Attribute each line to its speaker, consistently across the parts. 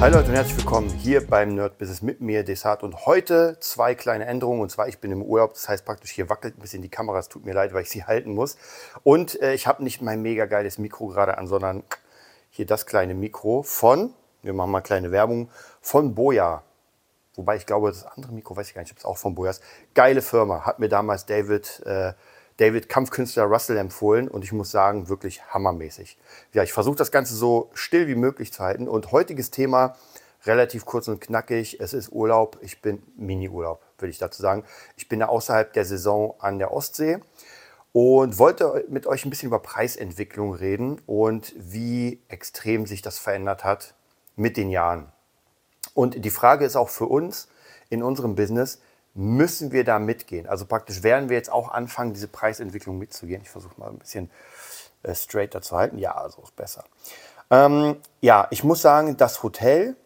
Speaker 1: Hi Leute und herzlich willkommen hier beim Nerd Business mit mir, Desart. Und heute zwei kleine Änderungen. Und zwar, ich bin im Urlaub, das heißt praktisch, hier wackelt ein bisschen die Kamera. Es tut mir leid, weil ich sie halten muss. Und äh, ich habe nicht mein mega geiles Mikro gerade an, sondern hier das kleine Mikro von, wir machen mal kleine Werbung, von Boja. Wobei ich glaube, das andere Mikro, weiß ich gar nicht, ob es auch von Boja ist. Geile Firma, hat mir damals David äh, David Kampfkünstler Russell empfohlen und ich muss sagen, wirklich hammermäßig. Ja, ich versuche das Ganze so still wie möglich zu halten und heutiges Thema relativ kurz und knackig. Es ist Urlaub, ich bin Mini-Urlaub, würde ich dazu sagen. Ich bin da außerhalb der Saison an der Ostsee und wollte mit euch ein bisschen über Preisentwicklung reden und wie extrem sich das verändert hat mit den Jahren. Und die Frage ist auch für uns in unserem Business, müssen wir da mitgehen. Also praktisch werden wir jetzt auch anfangen, diese Preisentwicklung mitzugehen. Ich versuche mal ein bisschen äh, straighter zu halten. Ja, also ist besser. Ähm, ja, ich muss sagen, das Hotel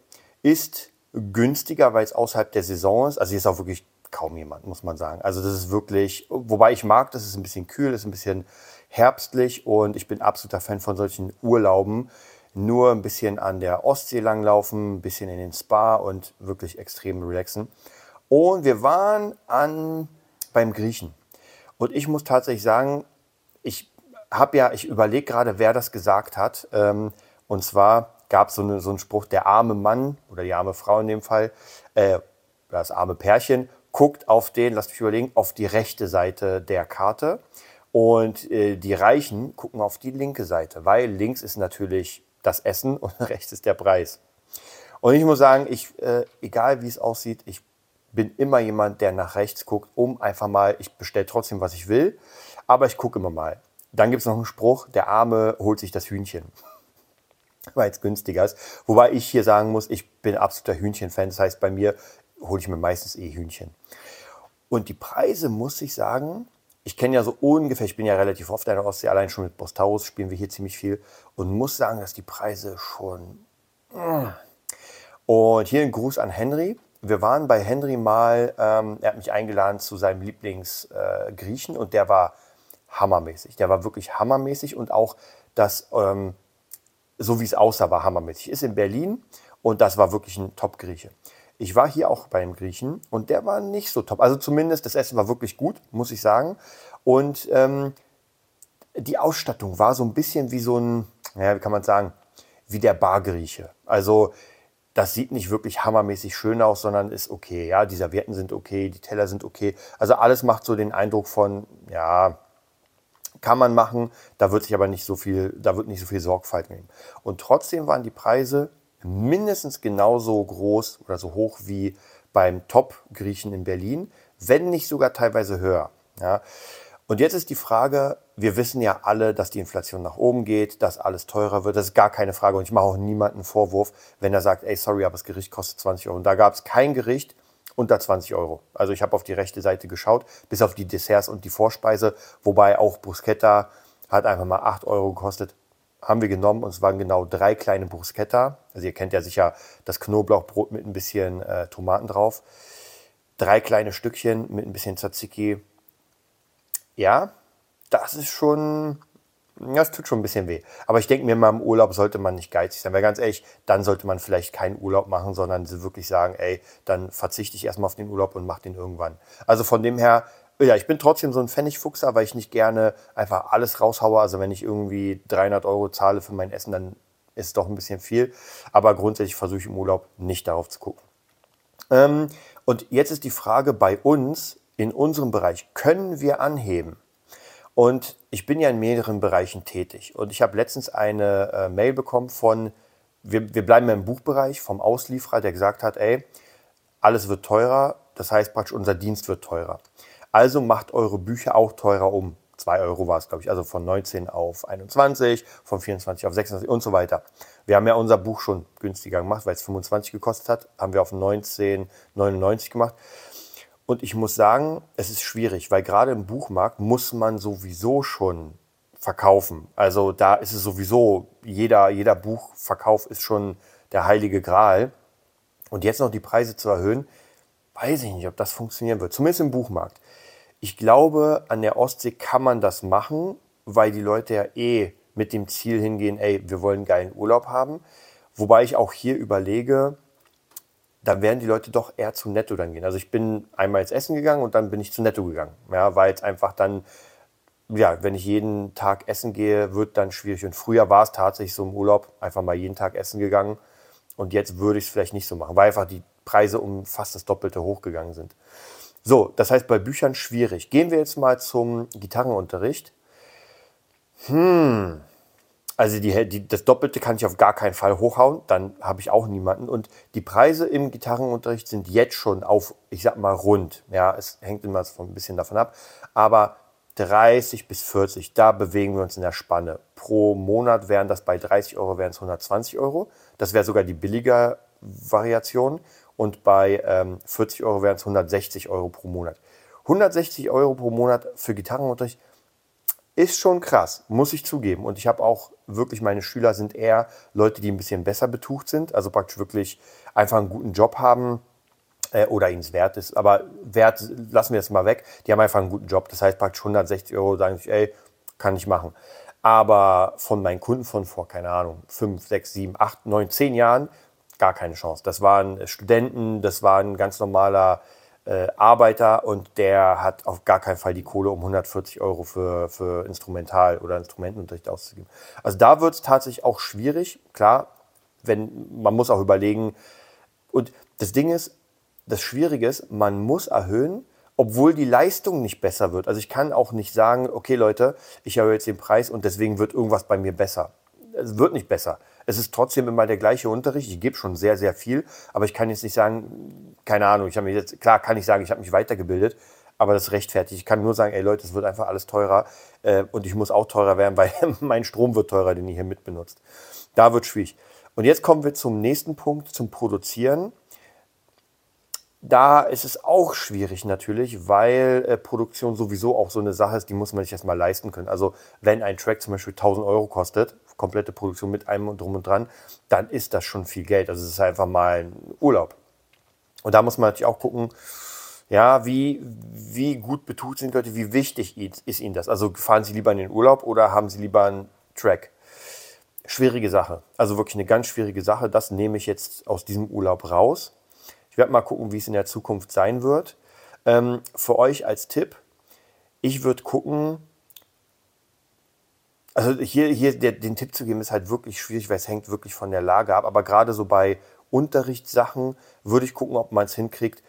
Speaker 1: ist günstiger, weil es außerhalb der Saison ist. Also hier ist auch wirklich kaum jemand, muss man sagen. Also das ist wirklich, wobei ich mag, das ist ein bisschen kühl, ist ein bisschen herbstlich und ich bin absoluter Fan von solchen Urlauben. Nur ein bisschen an der Ostsee langlaufen, ein bisschen in den Spa und wirklich extrem relaxen. Und wir waren an, beim Griechen. Und ich muss tatsächlich sagen, ich habe ja, ich überlege gerade, wer das gesagt hat. Ähm, und zwar gab es so, eine, so einen Spruch, der arme Mann oder die arme Frau in dem Fall, äh, das arme Pärchen, guckt auf den, lasst mich überlegen, auf die rechte Seite der Karte. Und äh, die Reichen gucken auf die linke Seite, weil links ist natürlich das Essen und rechts ist der Preis. Und ich muss sagen, ich, äh, egal wie es aussieht, ich bin immer jemand, der nach rechts guckt, um einfach mal, ich bestelle trotzdem, was ich will, aber ich gucke immer mal. Dann gibt es noch einen Spruch, der Arme holt sich das Hühnchen, weil es günstiger ist. Wobei ich hier sagen muss, ich bin absoluter Hühnchen-Fan. Das heißt, bei mir hole ich mir meistens eh Hühnchen. Und die Preise, muss ich sagen, ich kenne ja so ungefähr, ich bin ja relativ oft in der Ostsee, allein schon mit Bostaurus spielen wir hier ziemlich viel und muss sagen, dass die Preise schon... Mm. Und hier ein Gruß an Henry, wir waren bei Henry mal, ähm, er hat mich eingeladen zu seinem Lieblingsgriechen äh, und der war hammermäßig. Der war wirklich hammermäßig und auch das, ähm, so wie es aussah, war hammermäßig. Ist in Berlin und das war wirklich ein Top-Grieche. Ich war hier auch beim Griechen und der war nicht so top. Also zumindest das Essen war wirklich gut, muss ich sagen. Und ähm, die Ausstattung war so ein bisschen wie so ein, ja, wie kann man sagen, wie der Bargrieche. Also das sieht nicht wirklich hammermäßig schön aus, sondern ist okay. Ja, die Servietten sind okay, die Teller sind okay. Also alles macht so den Eindruck von, ja, kann man machen. Da wird sich aber nicht so viel, da wird nicht so viel Sorgfalt nehmen. Und trotzdem waren die Preise mindestens genauso groß oder so hoch wie beim Top-Griechen in Berlin, wenn nicht sogar teilweise höher. Ja. Und jetzt ist die Frage, wir wissen ja alle, dass die Inflation nach oben geht, dass alles teurer wird. Das ist gar keine Frage. Und ich mache auch niemanden Vorwurf, wenn er sagt, ey, sorry, aber das Gericht kostet 20 Euro. Und da gab es kein Gericht unter 20 Euro. Also ich habe auf die rechte Seite geschaut, bis auf die Desserts und die Vorspeise, wobei auch Bruschetta hat einfach mal 8 Euro gekostet. Haben wir genommen und es waren genau drei kleine Bruschetta. Also ihr kennt ja sicher das Knoblauchbrot mit ein bisschen äh, Tomaten drauf. Drei kleine Stückchen mit ein bisschen Tzatziki. Ja, das ist schon, das tut schon ein bisschen weh. Aber ich denke mir mal, im Urlaub sollte man nicht geizig sein. Weil ganz ehrlich, dann sollte man vielleicht keinen Urlaub machen, sondern wirklich sagen, ey, dann verzichte ich erstmal auf den Urlaub und mache den irgendwann. Also von dem her, ja, ich bin trotzdem so ein Pfennigfuchser, weil ich nicht gerne einfach alles raushaue. Also wenn ich irgendwie 300 Euro zahle für mein Essen, dann ist es doch ein bisschen viel. Aber grundsätzlich versuche ich im Urlaub nicht darauf zu gucken. Ähm, und jetzt ist die Frage bei uns, in unserem Bereich, können wir anheben? Und ich bin ja in mehreren Bereichen tätig. Und ich habe letztens eine äh, Mail bekommen von, wir, wir bleiben im Buchbereich, vom Auslieferer, der gesagt hat, ey, alles wird teurer, das heißt praktisch unser Dienst wird teurer. Also macht eure Bücher auch teurer um. 2 Euro war es, glaube ich, also von 19 auf 21, von 24 auf 26 und so weiter. Wir haben ja unser Buch schon günstiger gemacht, weil es 25 gekostet hat, haben wir auf 19,99 gemacht. Und ich muss sagen, es ist schwierig, weil gerade im Buchmarkt muss man sowieso schon verkaufen. Also da ist es sowieso, jeder, jeder Buchverkauf ist schon der heilige Gral. Und jetzt noch die Preise zu erhöhen, weiß ich nicht, ob das funktionieren wird. Zumindest im Buchmarkt. Ich glaube, an der Ostsee kann man das machen, weil die Leute ja eh mit dem Ziel hingehen, ey, wir wollen einen geilen Urlaub haben. Wobei ich auch hier überlege, da werden die Leute doch eher zu Netto dann gehen. Also ich bin einmal ins Essen gegangen und dann bin ich zu Netto gegangen. Ja, weil es einfach dann, ja, wenn ich jeden Tag essen gehe, wird dann schwierig. Und früher war es tatsächlich so im Urlaub, einfach mal jeden Tag essen gegangen. Und jetzt würde ich es vielleicht nicht so machen, weil einfach die Preise um fast das Doppelte hochgegangen sind. So, das heißt bei Büchern schwierig. Gehen wir jetzt mal zum Gitarrenunterricht. Hm, also die, die, das Doppelte kann ich auf gar keinen Fall hochhauen, dann habe ich auch niemanden. Und die Preise im Gitarrenunterricht sind jetzt schon auf, ich sag mal, rund. Ja, es hängt immer so ein bisschen davon ab. Aber 30 bis 40, da bewegen wir uns in der Spanne. Pro Monat wären das bei 30 Euro wären es 120 Euro. Das wäre sogar die billige Variation. Und bei ähm, 40 Euro wären es 160 Euro pro Monat. 160 Euro pro Monat für Gitarrenunterricht ist schon krass, muss ich zugeben. Und ich habe auch wirklich, meine Schüler sind eher Leute, die ein bisschen besser betucht sind, also praktisch wirklich einfach einen guten Job haben äh, oder ihnen es wert ist. Aber wert lassen wir jetzt mal weg. Die haben einfach einen guten Job. Das heißt praktisch 160 Euro, sagen sich, ey, kann ich machen. Aber von meinen Kunden von vor, keine Ahnung, 5, 6, 7, 8, 9, 10 Jahren, gar keine Chance. Das waren Studenten, das war ein ganz normaler äh, Arbeiter und der hat auf gar keinen Fall die Kohle, um 140 Euro für, für Instrumental- oder Instrumentenunterricht auszugeben. Also da wird es tatsächlich auch schwierig. Klar, wenn, man muss auch überlegen. Und das Ding ist, das Schwierige ist, man muss erhöhen, obwohl die Leistung nicht besser wird. Also ich kann auch nicht sagen, okay Leute, ich erhöhe jetzt den Preis und deswegen wird irgendwas bei mir besser. Es wird nicht besser. Es ist trotzdem immer der gleiche Unterricht. Ich gebe schon sehr, sehr viel, aber ich kann jetzt nicht sagen, keine Ahnung, ich habe mich jetzt, klar kann ich sagen, ich habe mich weitergebildet, aber das rechtfertigt. Ich kann nur sagen, ey Leute, es wird einfach alles teurer äh, und ich muss auch teurer werden, weil mein Strom wird teurer, den ihr hier mitbenutzt. Da wird schwierig. Und jetzt kommen wir zum nächsten Punkt, zum Produzieren. Da ist es auch schwierig natürlich, weil äh, Produktion sowieso auch so eine Sache ist, die muss man sich erstmal leisten können. Also wenn ein Track zum Beispiel 1000 Euro kostet, komplette Produktion mit allem und drum und dran, dann ist das schon viel Geld. Also es ist einfach mal ein Urlaub. Und da muss man natürlich auch gucken, ja, wie, wie gut betucht sind Leute, wie wichtig ist ihnen das? Also fahren sie lieber in den Urlaub oder haben sie lieber einen Track? Schwierige Sache. Also wirklich eine ganz schwierige Sache. Das nehme ich jetzt aus diesem Urlaub raus. Ich werde mal gucken, wie es in der Zukunft sein wird. Ähm, für euch als Tipp, ich würde gucken, also hier, hier der, den Tipp zu geben, ist halt wirklich schwierig, weil es hängt wirklich von der Lage ab. Aber gerade so bei Unterrichtssachen würde ich gucken, ob man es hinkriegt,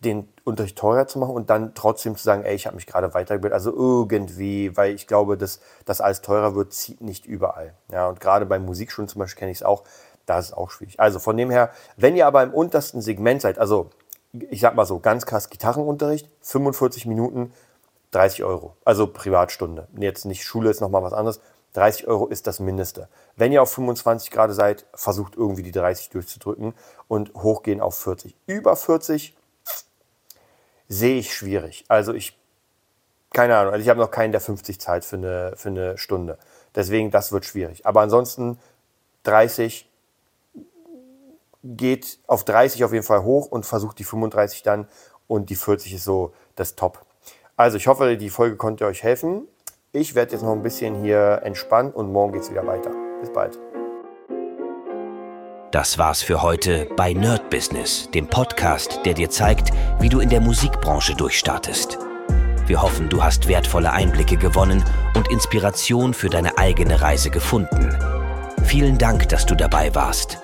Speaker 1: den Unterricht teurer zu machen und dann trotzdem zu sagen, ey, ich habe mich gerade weitergebildet. Also irgendwie, weil ich glaube, dass das alles teurer wird, zieht nicht überall. Ja, und gerade bei Musikschulen zum Beispiel kenne ich es auch, da ist auch schwierig. Also von dem her, wenn ihr aber im untersten Segment seid, also ich sag mal so, ganz krass Gitarrenunterricht, 45 Minuten, 30 Euro. Also Privatstunde. Jetzt nicht Schule ist nochmal was anderes. 30 Euro ist das Mindeste. Wenn ihr auf 25 Grad seid, versucht irgendwie die 30 durchzudrücken und hochgehen auf 40. Über 40 sehe ich schwierig. Also ich, keine Ahnung, also ich habe noch keinen, der 50 Zeit für eine, für eine Stunde. Deswegen, das wird schwierig. Aber ansonsten 30 geht auf 30 auf jeden Fall hoch und versucht die 35 dann und die 40 ist so das Top. Also ich hoffe, die Folge konnte euch helfen. Ich werde jetzt noch ein bisschen hier entspannen und morgen geht es wieder weiter. Bis bald.
Speaker 2: Das war's für heute bei Nerd Business, dem Podcast, der dir zeigt, wie du in der Musikbranche durchstartest. Wir hoffen, du hast wertvolle Einblicke gewonnen und Inspiration für deine eigene Reise gefunden. Vielen Dank, dass du dabei warst.